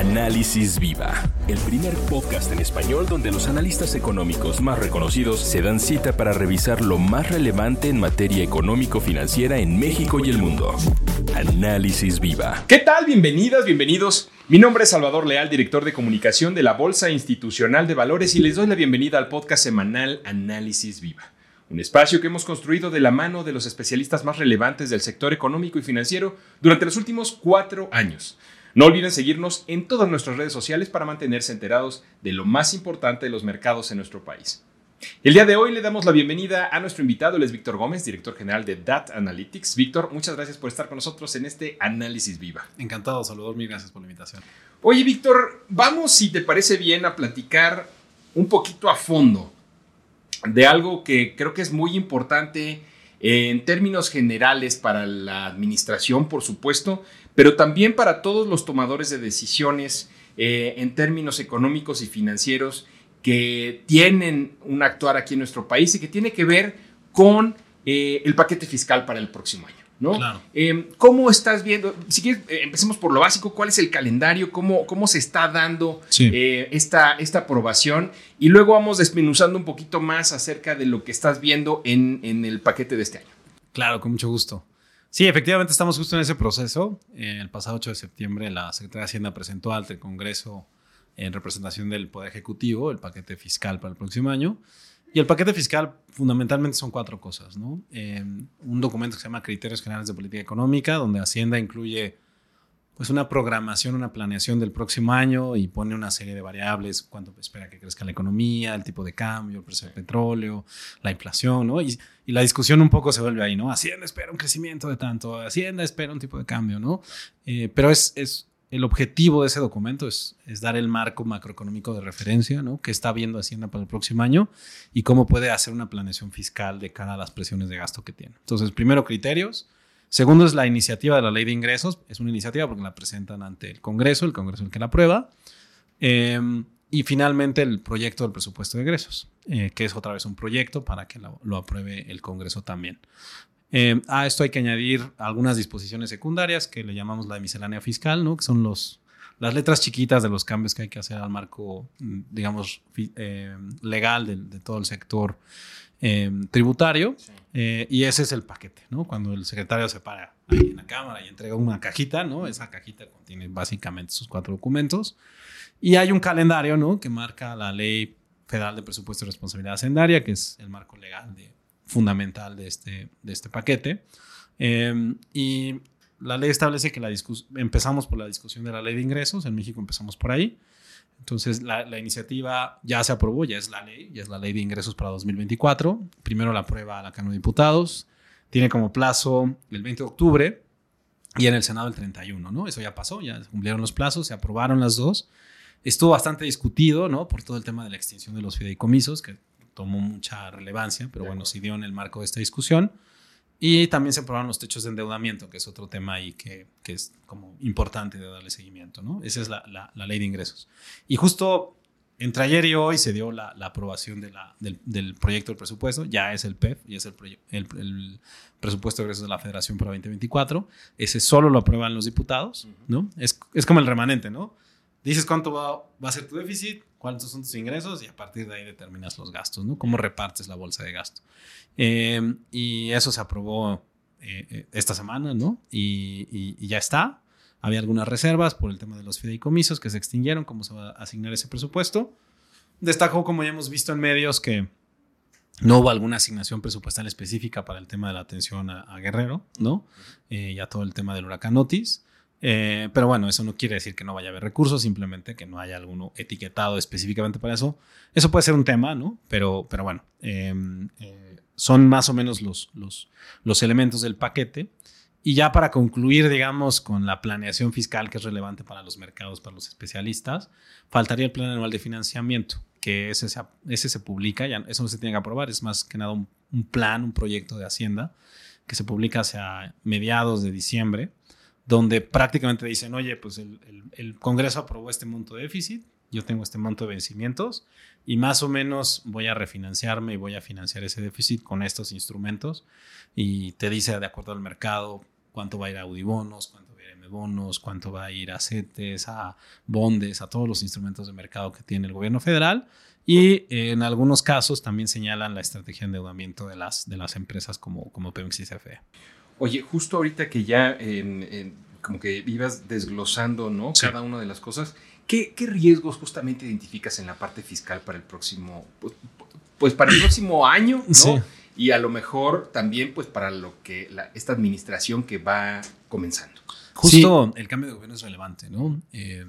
Análisis Viva, el primer podcast en español donde los analistas económicos más reconocidos se dan cita para revisar lo más relevante en materia económico-financiera en México y el mundo. Análisis Viva. ¿Qué tal? Bienvenidas, bienvenidos. Mi nombre es Salvador Leal, director de comunicación de la Bolsa Institucional de Valores y les doy la bienvenida al podcast semanal Análisis Viva. Un espacio que hemos construido de la mano de los especialistas más relevantes del sector económico y financiero durante los últimos cuatro años. No olviden seguirnos en todas nuestras redes sociales para mantenerse enterados de lo más importante de los mercados en nuestro país. El día de hoy le damos la bienvenida a nuestro invitado, él es Víctor Gómez, director general de DAT Analytics. Víctor, muchas gracias por estar con nosotros en este análisis viva. Encantado, Salvador, mil gracias por la invitación. Oye, Víctor, vamos, si te parece bien, a platicar un poquito a fondo de algo que creo que es muy importante en términos generales para la administración, por supuesto, pero también para todos los tomadores de decisiones eh, en términos económicos y financieros que tienen un actuar aquí en nuestro país y que tiene que ver con eh, el paquete fiscal para el próximo año. ¿No? Em, ¿Cómo estás viendo? Si quieres, eh, empecemos por lo básico. ¿Cuál es el calendario? ¿Cómo, cómo se está dando esta, esta aprobación? Y luego vamos desmenuzando un poquito más acerca de lo que estás viendo en, en el paquete de este año. Claro, con mucho gusto. Sí, efectivamente estamos justo en ese proceso. El pasado 8 de septiembre la Secretaría de Hacienda presentó ante el Congreso en representación del Poder Ejecutivo el paquete fiscal para el próximo año. Y el paquete fiscal fundamentalmente son cuatro cosas, ¿no? Eh, un documento que se llama Criterios Generales de Política Económica, donde Hacienda incluye pues una programación, una planeación del próximo año y pone una serie de variables, cuánto espera que crezca la economía, el tipo de cambio, el precio del petróleo, la inflación, ¿no? Y, la discusión un poco se vuelve ahí, ¿no? Hacienda espera un crecimiento de tanto, Hacienda espera un tipo de cambio, ¿no? Eh, pero es, es, el objetivo de ese documento es, dar el marco macroeconómico de referencia, ¿no? Que está viendo Hacienda para el próximo año y cómo puede hacer una planeación fiscal de cara a las presiones de gasto que tiene. Entonces, primero criterios, Segundo es la iniciativa de la ley de ingresos. Es una iniciativa porque la presentan ante el Congreso, el Congreso es el que la aprueba. Em, y finalmente el proyecto del presupuesto de egresos, eh, que es otra vez un proyecto para que lo, apruebe el Congreso también. Em, a esto hay que añadir algunas disposiciones secundarias que le llamamos la de miscelánea fiscal, ¿no? que son los, las letras chiquitas de los cambios que hay que hacer al marco, mm, digamos, em, legal de, de, todo el sector Em, tributario eh, y ese es el paquete, ¿no? Cuando el secretario se para ahí en la Cámara y entrega una cajita, ¿no? Esa cajita contiene básicamente sus cuatro documentos y hay un calendario, ¿no? Que marca la Ley Federal de Presupuesto y Responsabilidad Hacendaria, que es el marco legal de, fundamental de este, de este paquete. Em, y la ley establece que la empezamos por la discusión de la ley de ingresos, en México empezamos por ahí, entonces, la, iniciativa ya se aprobó, ya es la ley, ya es la ley de ingresos para 2024. Primero la aprueba la Cámara de Diputados, tiene como plazo el 20 de octubre y en el Senado el 31, ¿no? Eso ya pasó, ya cumplieron los plazos, se aprobaron las dos. Estuvo bastante discutido, ¿no? Por todo el tema de la extinción de los fideicomisos, que tomó mucha relevancia, pero bueno, se dio en el marco de esta discusión. Y también se aprobaron los techos de endeudamiento, que es otro tema ahí que, que es como importante de darle seguimiento, ¿no? Esa es la, la, ley de ingresos. Y justo entre ayer y hoy se dio la, la aprobación de la, del, del, proyecto del presupuesto, ya es el PEF, ya es el, el, el, presupuesto de ingresos de la Federación para 2024. Ese solo lo aprueban los diputados, ¿no? Es, es como el remanente, ¿no? Dices cuánto va, va a ser tu déficit, cuántos son tus ingresos y a partir de ahí determinas los gastos, ¿no? Cómo repartes la bolsa de gasto. Em, y eso se aprobó eh, eh, esta semana, ¿no? Y, ya está. Había algunas reservas por el tema de los fideicomisos que se extinguieron, cómo se va a asignar ese presupuesto. Destacó, como ya hemos visto en medios, que no hubo alguna asignación presupuestal específica para el tema de la atención a, Guerrero, ¿no? Eh, ya todo el tema del huracán Otis. Eh, pero bueno, eso no quiere decir que no vaya a haber recursos, simplemente que no haya alguno etiquetado específicamente para eso. Eso puede ser un tema, ¿no? Pero, pero bueno, em, eh, son más o menos los, los, los elementos del paquete. Y ya para concluir, digamos, con la planeación fiscal que es relevante para los mercados, para los especialistas, faltaría el plan anual de financiamiento, que ese se, ese se publica, ya eso no se tiene que aprobar, es más que nada un, un plan, un proyecto de Hacienda que se publica hacia mediados de diciembre donde prácticamente dicen, oye, pues el, Congreso aprobó este monto de déficit, yo tengo este monto de vencimientos y más o menos voy a refinanciarme y voy a financiar ese déficit con estos instrumentos y te dice de acuerdo al mercado cuánto va a ir a Audibonos, cuánto va a ir a bonos, cuánto va a ir a CETES, a bondes, a todos los instrumentos de mercado que tiene el gobierno federal. Y en algunos casos también señalan la estrategia de endeudamiento de las, de las empresas como, como Pemex y CFE. Oye, justo ahorita que ya como que ibas desglosando ¿no? cada una de las cosas, ¿qué, ¿qué, riesgos justamente identificas en la parte fiscal para el próximo, pues, pues para el próximo año, ¿no? Y a lo mejor también pues para lo que esta administración que va comenzando. Justo el cambio de gobierno es relevante, ¿no? Eh,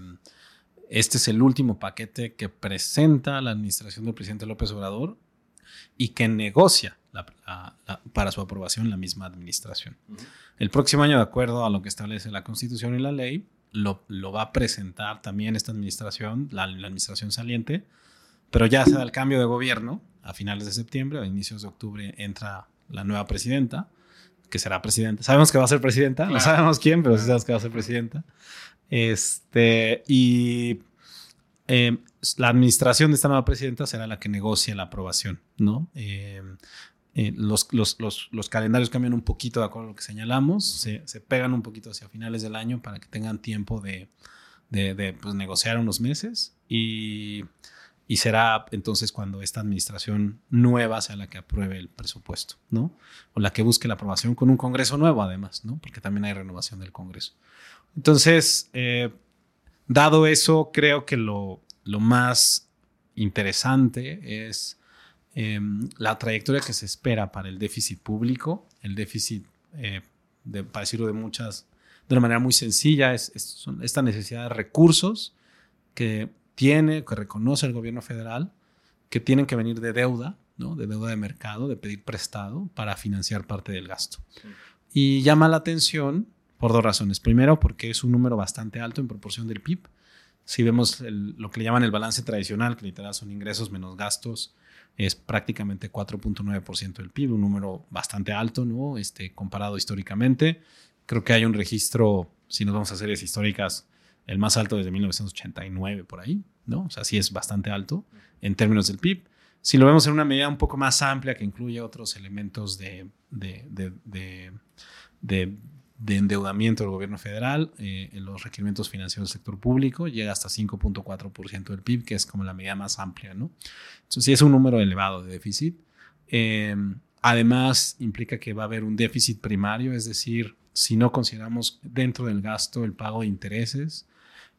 este es el último paquete que presenta la administración del presidente López Obrador y que negocia para su aprobación la misma administración. El próximo año, de acuerdo a lo que establece la Constitución y la ley, lo, va a presentar también esta administración, la, administración saliente, pero ya se da el cambio de gobierno a finales de septiembre, a inicios de octubre entra la nueva presidenta, que será presidenta. Sabemos que va a ser presidenta, no sabemos quién, pero sí sabemos que va a ser presidenta. Este, y eh, la administración de esta nueva presidenta será la que negocie la aprobación, ¿no? Eh, eh, los, los, calendarios cambian un poquito de acuerdo a lo que señalamos, se, pegan un poquito hacia finales del año para que tengan tiempo de, pues, negociar unos meses y, será entonces cuando esta administración nueva sea la que apruebe el presupuesto, ¿no? O la que busque la aprobación con un Congreso nuevo además, ¿no? Porque también hay renovación del Congreso. Entonces, eh, dado eso, creo que lo, lo más interesante es Em, la trayectoria que se espera para el déficit público, el déficit, eh, de, para decirlo de muchas, de una manera muy sencilla, es, esta necesidad de recursos que tiene, que reconoce el gobierno federal, que tienen que venir de deuda, ¿no? de deuda de mercado, de pedir prestado para financiar parte del gasto. Y llama la atención por dos razones. Primero, porque es un número bastante alto en proporción del PIB. Si vemos lo que le llaman el balance tradicional, que literal son ingresos menos gastos, es prácticamente 4.9% del PIB, un número bastante alto, ¿no? Este, comparado históricamente. Creo que hay un registro, si nos vamos a series históricas, el más alto desde 1989 por ahí, ¿no? O sea, sí es bastante alto en términos del PIB. Si lo vemos en una medida un poco más amplia que incluye otros elementos de, de endeudamiento del gobierno federal eh, en los requerimientos financieros del sector público llega hasta 5.4% del PIB, que es como la medida más amplia, ¿no? Entonces, sí es un número elevado de déficit. Eh, además, implica que va a haber un déficit primario, es decir, si no consideramos dentro del gasto el pago de intereses,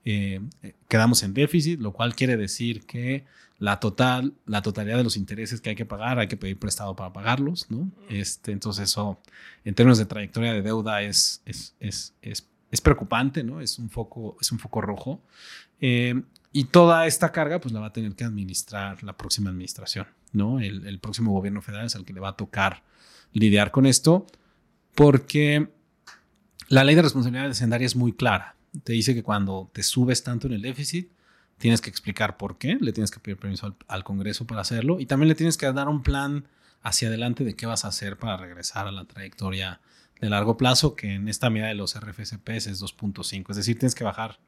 eh, quedamos en déficit, lo cual quiere decir que la, total, la totalidad de los intereses que hay que pagar, hay que pedir prestado para pagarlos, ¿no? Este, entonces eso, en términos de trayectoria de deuda, es, es, es, es, preocupante, ¿no? Es un foco, es un foco rojo. Eh, y toda esta carga, pues la va a tener que administrar la próxima administración, ¿no? El, el próximo gobierno federal es el que le va a tocar lidiar con esto, porque la ley de responsabilidad hacendaria es muy clara. Te dice que cuando te subes tanto en el déficit, tienes que explicar por qué, le tienes que pedir permiso al, Congreso para hacerlo y también le tienes que dar un plan hacia adelante de qué vas a hacer para regresar a la trayectoria de largo plazo, que en esta medida de los RFSPs es 2.5, es decir, tienes que bajar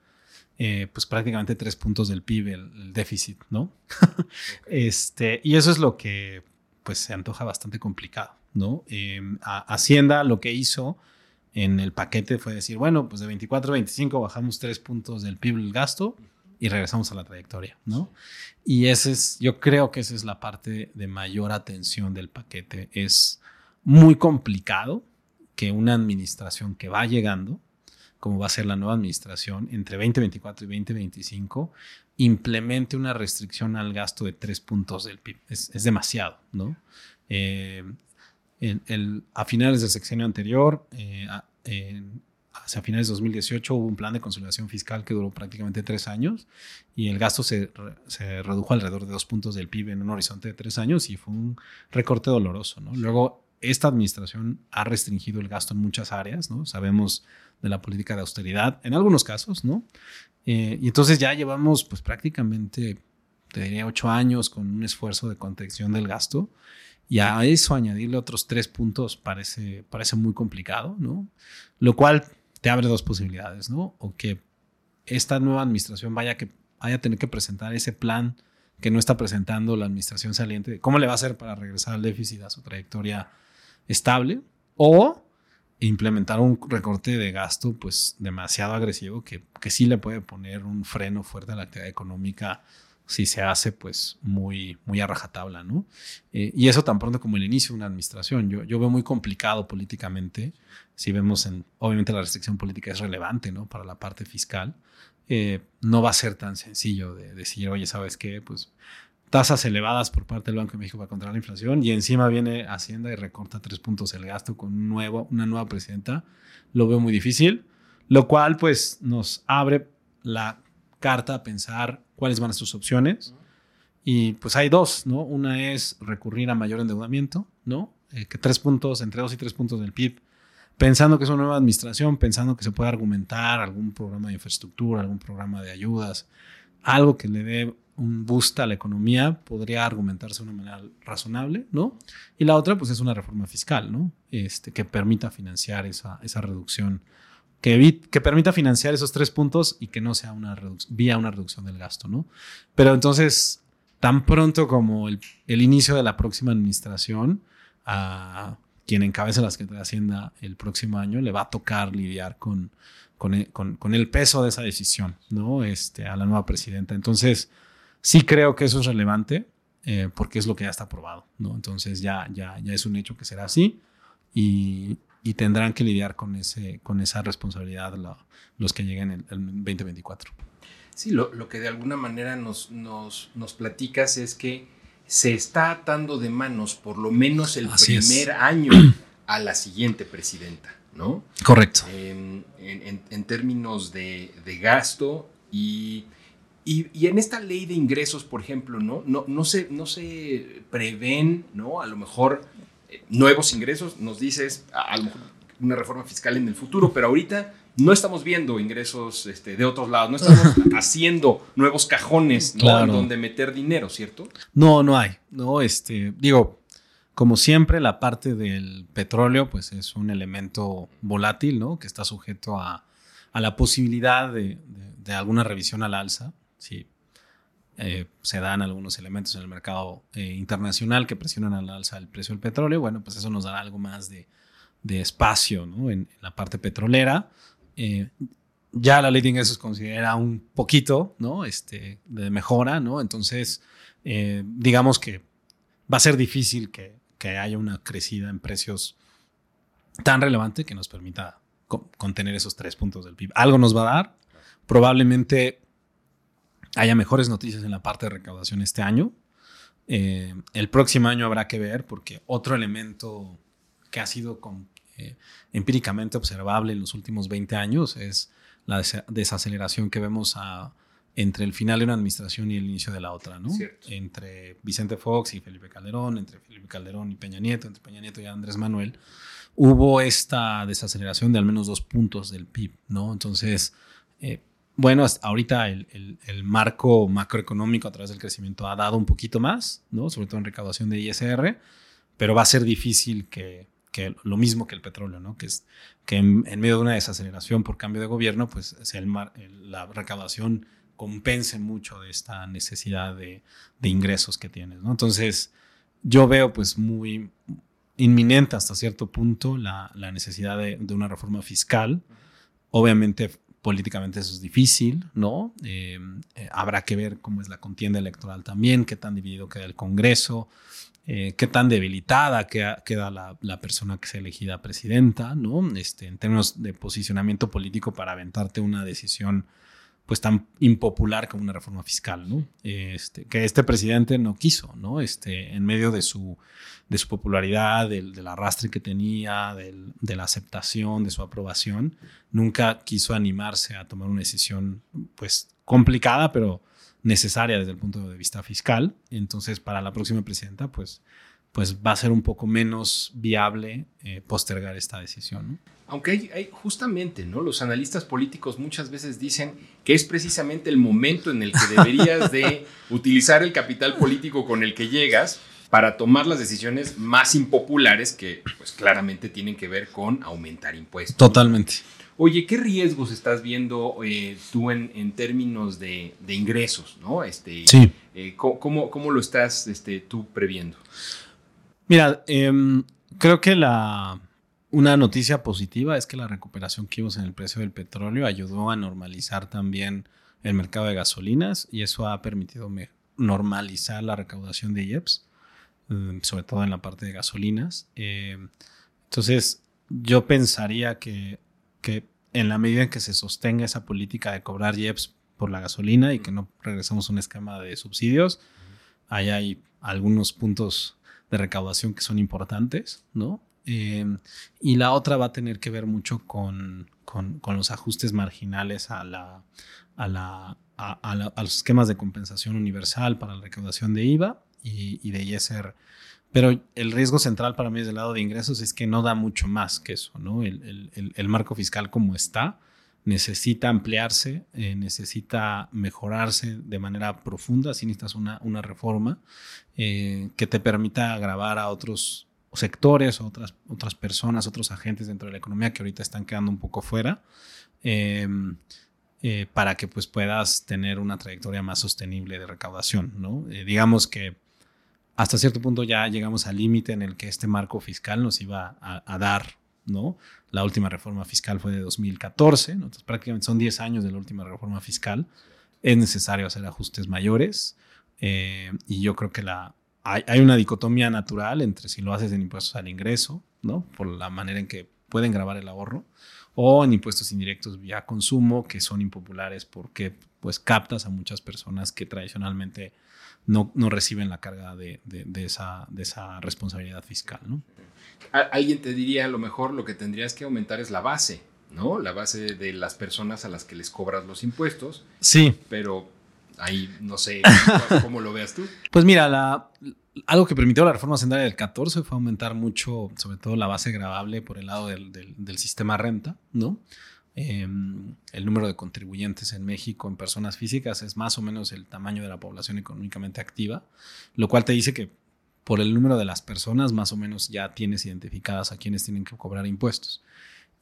eh, pues prácticamente tres puntos del PIB, el, déficit, ¿no? este, y eso es lo que pues se antoja bastante complicado, ¿no? Em, Hacienda lo que hizo en el paquete fue decir, bueno, pues de 24 a 25 bajamos tres puntos del PIB el gasto y regresamos a la trayectoria, ¿no? Y ese es, yo creo que esa es la parte de mayor atención del paquete. Es muy complicado que una administración que va llegando, como va a ser la nueva administración, entre 2024 y 2025, implemente una restricción al gasto de tres puntos del PIB. Es, demasiado, ¿no? Eh, a finales del sexenio anterior, eh, en, hacia finales de 2018 hubo un plan de consolidación fiscal que duró prácticamente tres años y el gasto se, se, redujo alrededor de dos puntos del PIB en un horizonte de tres años y fue un recorte doloroso. ¿no? Luego, esta administración ha restringido el gasto en muchas áreas, ¿no? Sabemos de la política de austeridad en algunos casos, ¿no? Eh, y entonces ya llevamos pues prácticamente, te diría, ocho años con un esfuerzo de contención del gasto y a eso añadirle otros tres puntos parece, parece muy complicado, ¿no? Lo cual te abre dos posibilidades, ¿no? O que esta nueva administración vaya, que, vaya a tener que presentar ese plan que no está presentando la administración saliente, cómo le va a hacer para regresar al déficit a su trayectoria estable, o implementar un recorte de gasto pues demasiado agresivo que, que sí le puede poner un freno fuerte a la actividad económica si se hace pues muy, muy a rajatabla, ¿no? Eh, y eso tan pronto como el inicio de una administración. Yo, yo veo muy complicado políticamente, si vemos en, obviamente la restricción política es relevante, ¿no? Para la parte fiscal, eh, no va a ser tan sencillo de decir, oye, ¿sabes qué? Pues tasas elevadas por parte del Banco de México para controlar la inflación y encima viene Hacienda y recorta tres puntos el gasto con un nuevo, una nueva presidenta, lo veo muy difícil, lo cual pues nos abre la carta a pensar cuáles van a sus opciones. Y pues hay dos, ¿no? Una es recurrir a mayor endeudamiento, ¿no? Eh, que tres puntos, entre dos y tres puntos del PIB, pensando que es una nueva administración, pensando que se puede argumentar algún programa de infraestructura, algún programa de ayudas, algo que le dé un boost a la economía podría argumentarse de una manera razonable, ¿no? Y la otra, pues es una reforma fiscal, ¿no? Este, que permita financiar esa, esa reducción, que, que permita financiar esos tres puntos y que no sea una vía una reducción del gasto, ¿no? Pero entonces, tan pronto como el, el inicio de la próxima administración, a quien encabece la Secretaría de Hacienda el próximo año, le va a tocar lidiar con, con, con, con el peso de esa decisión, ¿no? Este, a la nueva presidenta. Entonces, Sí creo que eso es relevante eh, porque es lo que ya está aprobado, ¿no? Entonces ya, ya, ya es un hecho que será así y, y tendrán que lidiar con, ese, con esa responsabilidad los que lleguen en el 2024. Sí, lo, lo, que de alguna manera nos, nos, nos, platicas es que se está atando de manos por lo menos el Así primer es. año a la siguiente presidenta, ¿no? Correcto. En, en, en términos de, de gasto y y, en esta ley de ingresos, por ejemplo, ¿no? No, no, se, no se prevén, ¿no? A lo mejor nuevos ingresos, nos dices, a, lo mejor una reforma fiscal en el futuro, pero ahorita no estamos viendo ingresos este, de otros lados, no estamos haciendo nuevos cajones ¿no? donde meter dinero, ¿cierto? No, no hay. No, este, digo, como siempre, la parte del petróleo, pues es un elemento volátil, ¿no? Que está sujeto a, a la posibilidad de, de, de alguna revisión al alza si eh, se dan algunos elementos en el mercado eh, internacional que presionan al alza el precio del petróleo, bueno, pues eso nos dará algo más de, espacio ¿no? en, la parte petrolera. Eh, ya la ley de ingresos considera un poquito ¿no? este, de mejora, ¿no? entonces digamos que va a ser difícil que, que, haya una crecida en precios tan relevante que nos permita contener esos tres puntos del PIB. Algo nos va a dar, probablemente haya mejores noticias en la parte de recaudación este año. Eh, el próximo año habrá que ver porque otro elemento que ha sido con, eh, empíricamente observable en los últimos 20 años es la desaceleración que vemos a, entre el final de una administración y el inicio de la otra, ¿no? Entre Vicente Fox y Felipe Calderón, entre Felipe Calderón y Peña Nieto, entre Peña Nieto y Andrés Manuel, hubo esta desaceleración de al menos dos puntos del PIB, ¿no? Entonces, eh, bueno, ahorita el, marco macroeconómico a través del crecimiento ha dado un poquito más, ¿no? sobre todo en recaudación de ISR, pero va a ser difícil que, lo mismo que el petróleo, ¿no? que, es, que en, medio de una desaceleración por cambio de gobierno, pues sea la recaudación compense mucho de esta necesidad de, ingresos que tienes. ¿no? Entonces, yo veo pues muy inminente hasta cierto punto la, necesidad de, una reforma fiscal. Obviamente políticamente eso es difícil, ¿no? Eh, eh, habrá que ver cómo es la contienda electoral también, qué tan dividido queda el Congreso, eh, qué tan debilitada queda, queda la, la, persona que sea elegida presidenta, ¿no? Este, en términos de posicionamiento político para aventarte una decisión pues tan impopular como una reforma fiscal, ¿no? Este, que este presidente no quiso, ¿no? Este, en medio de su, de su popularidad, del, del arrastre que tenía, del, de la aceptación, de su aprobación, nunca quiso animarse a tomar una decisión, pues, complicada, pero necesaria desde el punto de vista fiscal. Entonces, para la próxima presidenta, pues, pues va a ser un poco menos viable eh, postergar esta decisión, ¿no? Aunque hay, justamente, ¿no? Los analistas políticos muchas veces dicen que es precisamente el momento en el que deberías de utilizar el capital político con el que llegas para tomar las decisiones más impopulares que, pues claramente tienen que ver con aumentar impuestos. Totalmente. Oye, ¿qué riesgos estás viendo eh, tú en, términos de, ingresos, no? Este, sí. Eh, ¿cómo, ¿cómo, lo estás este, tú previendo? Mira, em, creo que la una noticia positiva es que la recuperación que vimos en el precio del petróleo ayudó a normalizar también el mercado de gasolinas y eso ha permitido normalizar la recaudación de IEPS, mm, sobre todo en la parte de gasolinas. Eh, entonces, yo pensaría que, que en la medida en que se sostenga esa política de cobrar IEPS por la gasolina y que no regresamos a un esquema de subsidios, ahí hay algunos puntos de recaudación que son importantes, ¿no? Eh, y la otra va a tener que ver mucho con, con, los ajustes marginales a, la, a, la, a, los esquemas de compensación universal para la recaudación de IVA y, y de ISR. Pero el riesgo central para mí desde el lado de ingresos es que no da mucho más que eso, ¿no? El, el, el marco fiscal como está necesita ampliarse, eh, necesita mejorarse de manera profunda, si necesitas una, una reforma eh, que te permita grabar a otros sectores, otras, otras personas, otros agentes dentro de la economía que ahorita están quedando un poco fuera, em, eh, para que pues puedas tener una trayectoria más sostenible de recaudación, ¿no? digamos que hasta cierto punto ya llegamos al límite en el que este marco fiscal nos iba a, dar, ¿no? La última reforma fiscal fue de 2014, entonces prácticamente son 10 años de la última reforma fiscal. Es necesario hacer ajustes mayores eh, y yo creo que la, hay, hay, una dicotomía natural entre si lo haces en impuestos al ingreso, ¿no? Por la manera en que pueden grabar el ahorro, o en impuestos indirectos vía consumo, que son impopulares porque pues captas a muchas personas que tradicionalmente no, no reciben la carga de, de, esa, de esa responsabilidad fiscal. ¿no? Alguien te diría, a lo mejor lo que tendrías que aumentar es la base, ¿no? La base de las personas a las que les cobras los impuestos. Sí. Pero ahí no sé cómo lo veas tú. Pues mira, la, algo que permitió la reforma central del 14 fue aumentar mucho, sobre todo la base gravable por el lado del, del, sistema renta, ¿no? Em, el número de contribuyentes en México en personas físicas es más o menos el tamaño de la población económicamente activa, lo cual te dice que por el número de las personas más o menos ya tienes identificadas a quienes tienen que cobrar impuestos.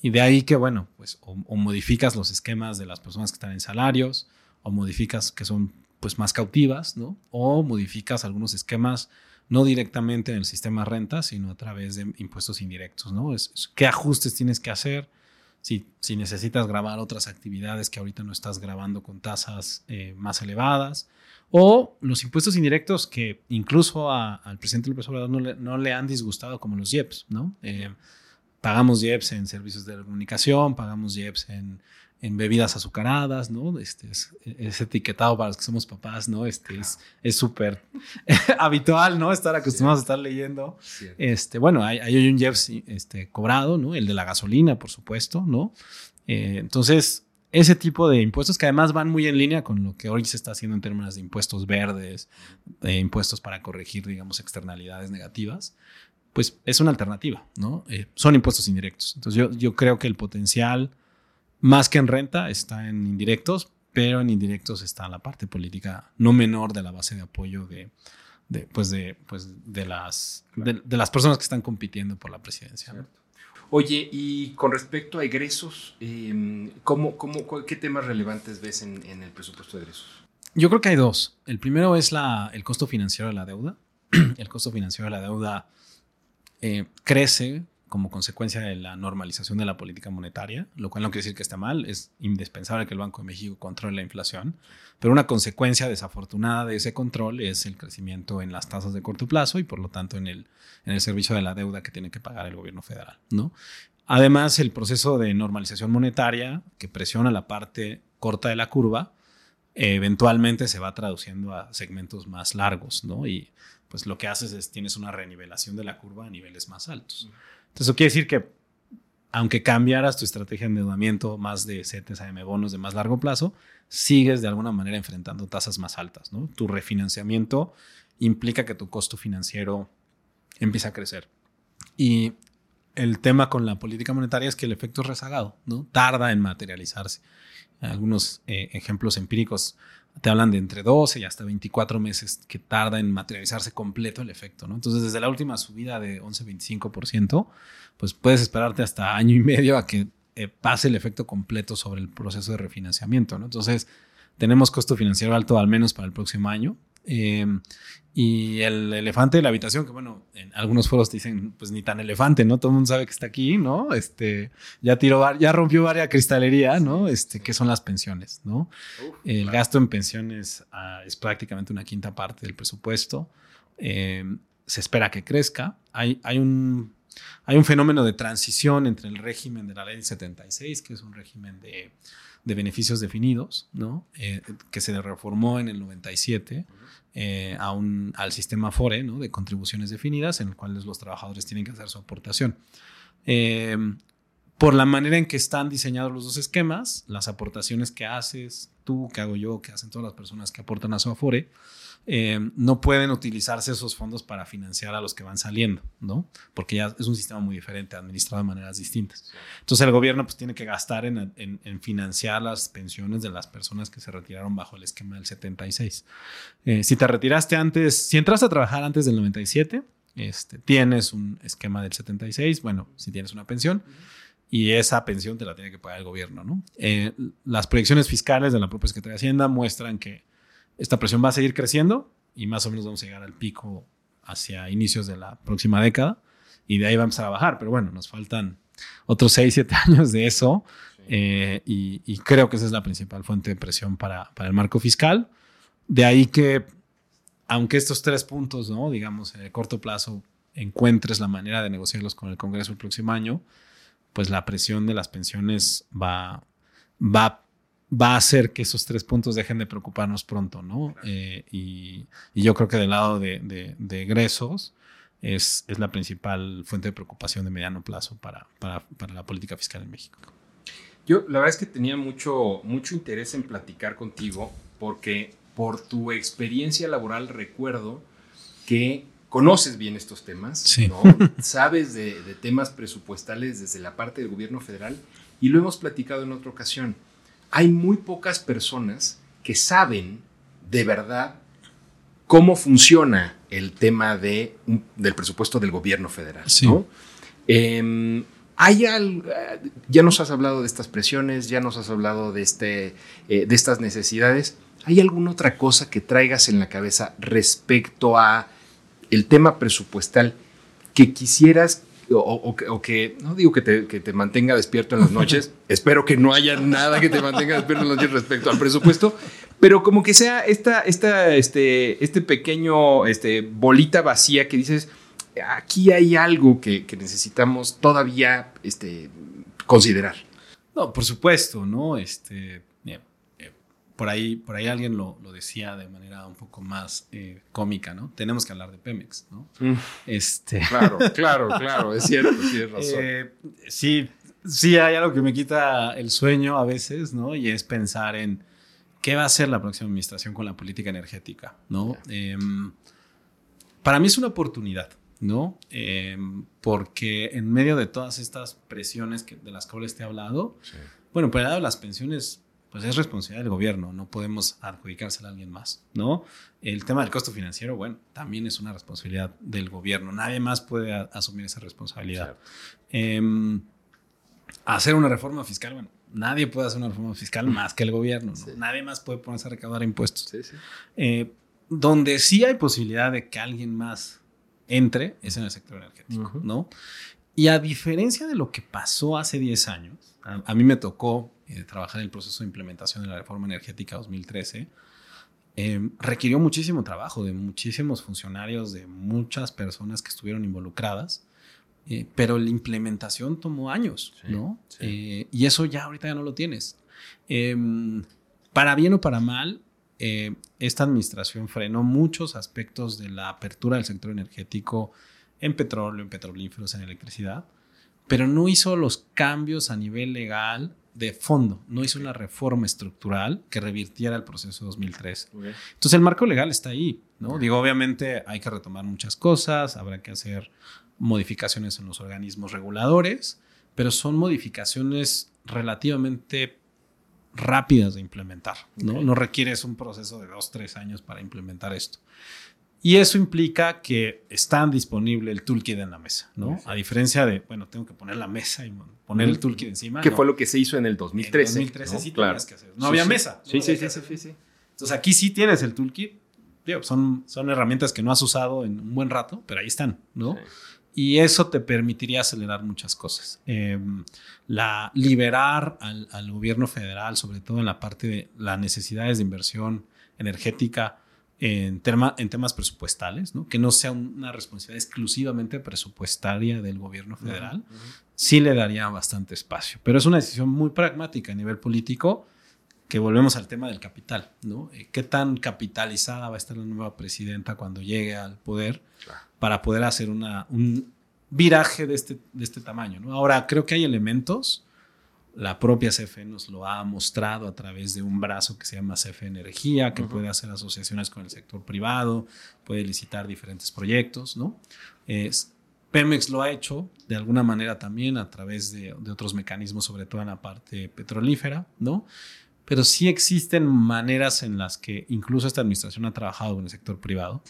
Y de ahí que, bueno, pues o, modificas los esquemas de las personas que están en salarios, o modificas que son pues más cautivas, ¿no? O modificas algunos esquemas no directamente en el sistema renta, sino a través de impuestos indirectos, ¿no? ¿Qué ajustes tienes que hacer? si, si necesitas grabar otras actividades que ahorita no estás grabando con tasas eh, más elevadas, o los impuestos indirectos que incluso al presidente López Obrador no le, no le, han disgustado como los IEPS, ¿no? Eh, pagamos IEPS en servicios de comunicación, pagamos IEPS en en bebidas azucaradas, ¿no? Este es, etiquetado para los que somos papás, ¿no? Este es súper habitual, ¿no? Estar acostumbrados a estar leyendo. Este, bueno, hay, hay un Jeff este, cobrado, ¿no? El de la gasolina, por supuesto, ¿no? Eh, entonces, ese tipo de impuestos que además van muy en línea con lo que hoy se está haciendo en términos de impuestos verdes, de impuestos para corregir, digamos, externalidades negativas, pues es una alternativa, ¿no? Eh, son impuestos indirectos. Entonces, yo, yo creo que el potencial más que en renta está en indirectos, pero en indirectos está la parte política no menor de la base de apoyo de, pues de, pues de, las, de, las personas que están compitiendo por la presidencia. Oye, y con respecto a egresos, em, ¿cómo, cómo, ¿qué temas relevantes ves en, el presupuesto de egresos? Yo creo que hay dos. El primero es la, el costo financiero de la deuda. el costo financiero de la deuda eh, crece como consecuencia de la normalización de la política monetaria, lo cual no quiere decir que esté mal, es indispensable que el Banco de México controle la inflación, pero una consecuencia desafortunada de ese control es el crecimiento en las tasas de corto plazo y por lo tanto en el, en el servicio de la deuda que tiene que pagar el gobierno federal. ¿no? Además, el proceso de normalización monetaria que presiona la parte corta de la curva, eventualmente se va traduciendo a segmentos más largos, ¿no? Y pues lo que haces es tienes una renivelación de la curva a niveles más altos. Entonces, eso quiere decir que aunque cambiaras tu estrategia de endeudamiento más de CETES, AM bonos de más largo plazo, sigues de alguna manera enfrentando tasas más altas. Tu refinanciamiento implica que tu costo financiero empieza a crecer. Y el tema con la política monetaria es que el efecto es rezagado, ¿no? tarda en materializarse. Algunos eh, ejemplos empíricos te hablan de entre 12 y hasta 24 meses que tarda en materializarse completo el efecto, ¿no? Entonces, desde la última subida de 11-25%, pues puedes esperarte hasta año y medio a que eh, pase el efecto completo sobre el proceso de refinanciamiento, ¿no? Entonces, tenemos costo financiero alto al menos para el próximo año Eh, y el elefante de la habitación, que bueno, en algunos foros dicen, pues ni tan elefante, ¿no? Todo el mundo sabe que está aquí, ¿no? Este, ya tiró, ya rompió varias cristalería, ¿no? Este, que son las pensiones, ¿no? el gasto en pensiones ah, es prácticamente una quinta parte del presupuesto. Eh, se espera que crezca. Hay, hay, un, hay un fenómeno de transición entre el régimen de la ley 76, que es un régimen de, de beneficios definidos, ¿no? Eh, que se reformó en el 97 eh, a un, al sistema FORE ¿no? de contribuciones definidas en el cual los trabajadores tienen que hacer su aportación. Eh, por la manera en que están diseñados los dos esquemas, las aportaciones que haces tú, que hago yo, que hacen todas las personas que aportan a su Afore, eh, no pueden utilizarse esos fondos para financiar a los que van saliendo, ¿no? Porque ya es un sistema muy diferente, administrado de maneras distintas. Entonces el gobierno pues tiene que gastar en, financiar las pensiones de las personas que se retiraron bajo el esquema del 76. Eh, si te retiraste antes, si entras a trabajar antes del 97, este, tienes un esquema del 76, bueno, si tienes una pensión. Y esa pensión te la tiene que pagar el gobierno, ¿no? Eh, las proyecciones fiscales de la propia Secretaría de Hacienda muestran que esta presión va a seguir creciendo y más o menos vamos a llegar al pico hacia inicios de la próxima década y de ahí vamos a bajar. Pero bueno, nos faltan otros 6, 7 años de eso eh, y, creo que esa es la principal fuente de presión para, para, el marco fiscal. De ahí que, aunque estos tres puntos, ¿no? digamos, en el corto plazo encuentres la manera de negociarlos con el Congreso el próximo año, pues la presión de las pensiones va, va va a hacer que esos tres puntos dejen de preocuparnos pronto, ¿no? Eh, y, yo creo que del lado de, egresos es, es, la principal fuente de preocupación de mediano plazo para, para, la política fiscal en México. Yo la verdad es que tenía mucho, mucho interés en platicar contigo porque por tu experiencia laboral recuerdo que conoces bien estos temas, ¿no? sabes de, de temas presupuestales desde la parte del gobierno federal y lo hemos platicado en otra ocasión hay muy pocas personas que saben de verdad cómo funciona el tema de, del presupuesto del gobierno federal. Em, hay ya nos has hablado de estas presiones, ya nos has hablado de, este, eh, de estas necesidades. ¿Hay alguna otra cosa que traigas en la cabeza respecto a el tema presupuestal que quisieras o, que, no digo que te, mantenga despierto en las noches, espero que no haya nada que te mantenga despierto en las noches respecto al presupuesto, pero como que sea esta, esta, este, este pequeño este, bolita vacía que dices, aquí hay algo que, necesitamos todavía este, considerar. No, por supuesto, ¿no? Este, por ahí, por ahí alguien lo, decía de manera un poco más eh, cómica, ¿no? Tenemos que hablar de Pemex, ¿no? Mm. Este... Claro, claro, claro, es cierto, tienes razón. Eh, sí, sí hay algo que me quita el sueño a veces, ¿no? Y es pensar en qué va a hacer la próxima administración con la política energética, ¿no? Em, para mí es una oportunidad, ¿no? Em, porque en medio de todas estas presiones que, de las cuales te he hablado, bueno, por el lado de las pensiones pues es responsabilidad del gobierno, no podemos adjudicársela a alguien más, ¿no? El tema del costo financiero, bueno, también es una responsabilidad del gobierno, nadie más puede asumir esa responsabilidad. Em, hacer una reforma fiscal, bueno, nadie puede hacer una reforma fiscal más que el gobierno, nadie más puede ponerse a recaudar impuestos. Eh, donde sí hay posibilidad de que alguien más entre es en el sector energético, ¿no? Y a diferencia de lo que pasó hace 10 años, a mí me tocó de trabajar en el proceso de implementación de la reforma energética 2013, eh, requirió muchísimo trabajo de muchísimos funcionarios, de muchas personas que estuvieron involucradas, eh, pero la implementación tomó años, ¿no? Eh, y eso ya ahorita ya no lo tienes. Em, para bien o para mal, esta administración frenó muchos aspectos de la apertura del sector energético en petróleo, en petrolíferos, en electricidad, pero no hizo los cambios a nivel legal de fondo, no hizo una reforma estructural que revirtiera el proceso 2003. Entonces el marco legal está ahí, ¿no? Digo, obviamente hay que retomar muchas cosas, habrá que hacer modificaciones en los organismos reguladores, pero son modificaciones relativamente rápidas de implementar, ¿no? No requieres un proceso de dos, tres años para implementar esto. Y eso implica que está disponible el toolkit en la mesa, ¿no? A diferencia de, bueno, tengo que poner la mesa y poner el toolkit encima. Que fue lo que se hizo en el 2013. En 2013 sí claro. que hacer. No había mesa. Sí, sí, sí, sí, sí, Entonces aquí sí tienes el toolkit, son, son herramientas que no has usado en un buen rato, pero ahí están, ¿no? Y eso te permitiría acelerar muchas cosas. Em, la, liberar al, al, gobierno federal, sobre todo en la parte de las necesidades de inversión energética en, en temas presupuestales, ¿no? que no sea una responsabilidad exclusivamente presupuestaria del gobierno federal, sí le daría bastante espacio. Pero es una decisión muy pragmática a nivel político que volvemos al tema del capital, ¿no? Eh, ¿Qué tan capitalizada va a estar la nueva presidenta cuando llegue al poder para poder hacer una, un viraje de este, de este tamaño, ¿no? Ahora, creo que hay elementos, la propia CFE nos lo ha mostrado a través de un brazo que se llama CFE Energía, que puede hacer asociaciones con el sector privado, puede licitar diferentes proyectos, ¿no? Pemex lo ha hecho de alguna manera también a través de, de otros mecanismos, sobre todo en la parte petrolífera, ¿no? pero sí existen maneras en las que incluso esta administración ha trabajado con el sector privado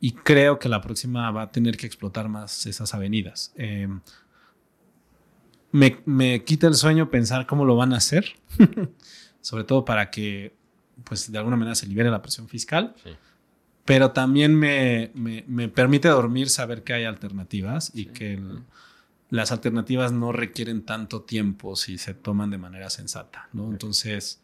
y creo que la próxima va a tener que explotar más esas avenidas. Em, me, quita el sueño pensar cómo lo van a hacer, sobre todo para que, pues, de alguna manera se libere la presión fiscal. Pero también me, permite dormir saber que hay alternativas y que las alternativas no requieren tanto tiempo si se toman de manera sensata, ¿no? Entonces,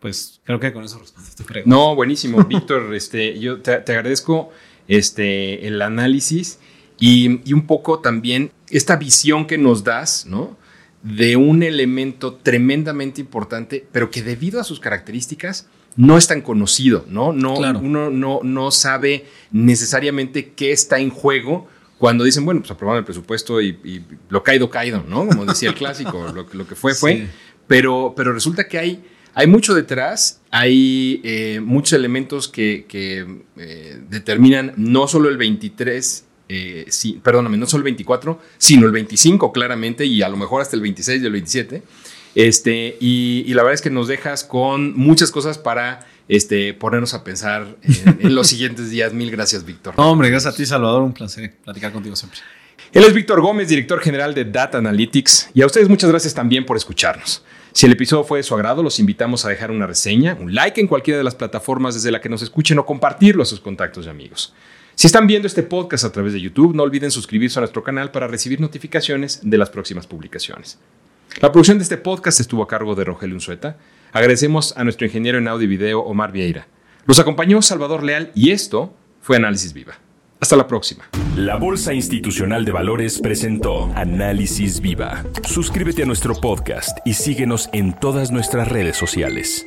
pues creo que con eso respondes tu pregunta. No, buenísimo, Víctor. Este, yo te, agradezco este, el análisis y, un poco también esta visión que nos das, ¿no? De un elemento tremendamente importante, pero que debido a sus características no es tan conocido, ¿no? no Uno no, no sabe necesariamente qué está en juego cuando dicen, bueno, pues aprobamos el presupuesto y, lo caído, caído, ¿no? Como decía el clásico, lo, lo que fue, fue. Pero, pero resulta que hay hay mucho detrás, hay eh, muchos elementos que, eh, determinan no solo el 23, eh, perdóname, no solo el 24, sino el 25 claramente y a lo mejor hasta el 26 y el 27. Este, y, la verdad es que nos dejas con muchas cosas para este, ponernos a pensar en, los siguientes días. Mil gracias, Víctor. hombre, gracias a ti, Salvador. Un placer platicar contigo siempre. Él es Víctor Gómez, director general de Data Analytics. Y a ustedes muchas gracias también por escucharnos. Si el episodio fue de su agrado, los invitamos a dejar una reseña, un like en cualquiera de las plataformas desde la que nos escuchen o compartirlo a sus contactos y amigos. Si están viendo este podcast a través de YouTube, no olviden suscribirse a nuestro canal para recibir notificaciones de las próximas publicaciones. La producción de este podcast estuvo a cargo de Rogelio Unzueta. Agradecemos a nuestro ingeniero en audio y video, Omar Vieira. Los acompañó Salvador Leal y esto fue Análisis Viva. Hasta la próxima. La Bolsa Institucional de Valores presentó Análisis Viva. Suscríbete a nuestro podcast y síguenos en todas nuestras redes sociales.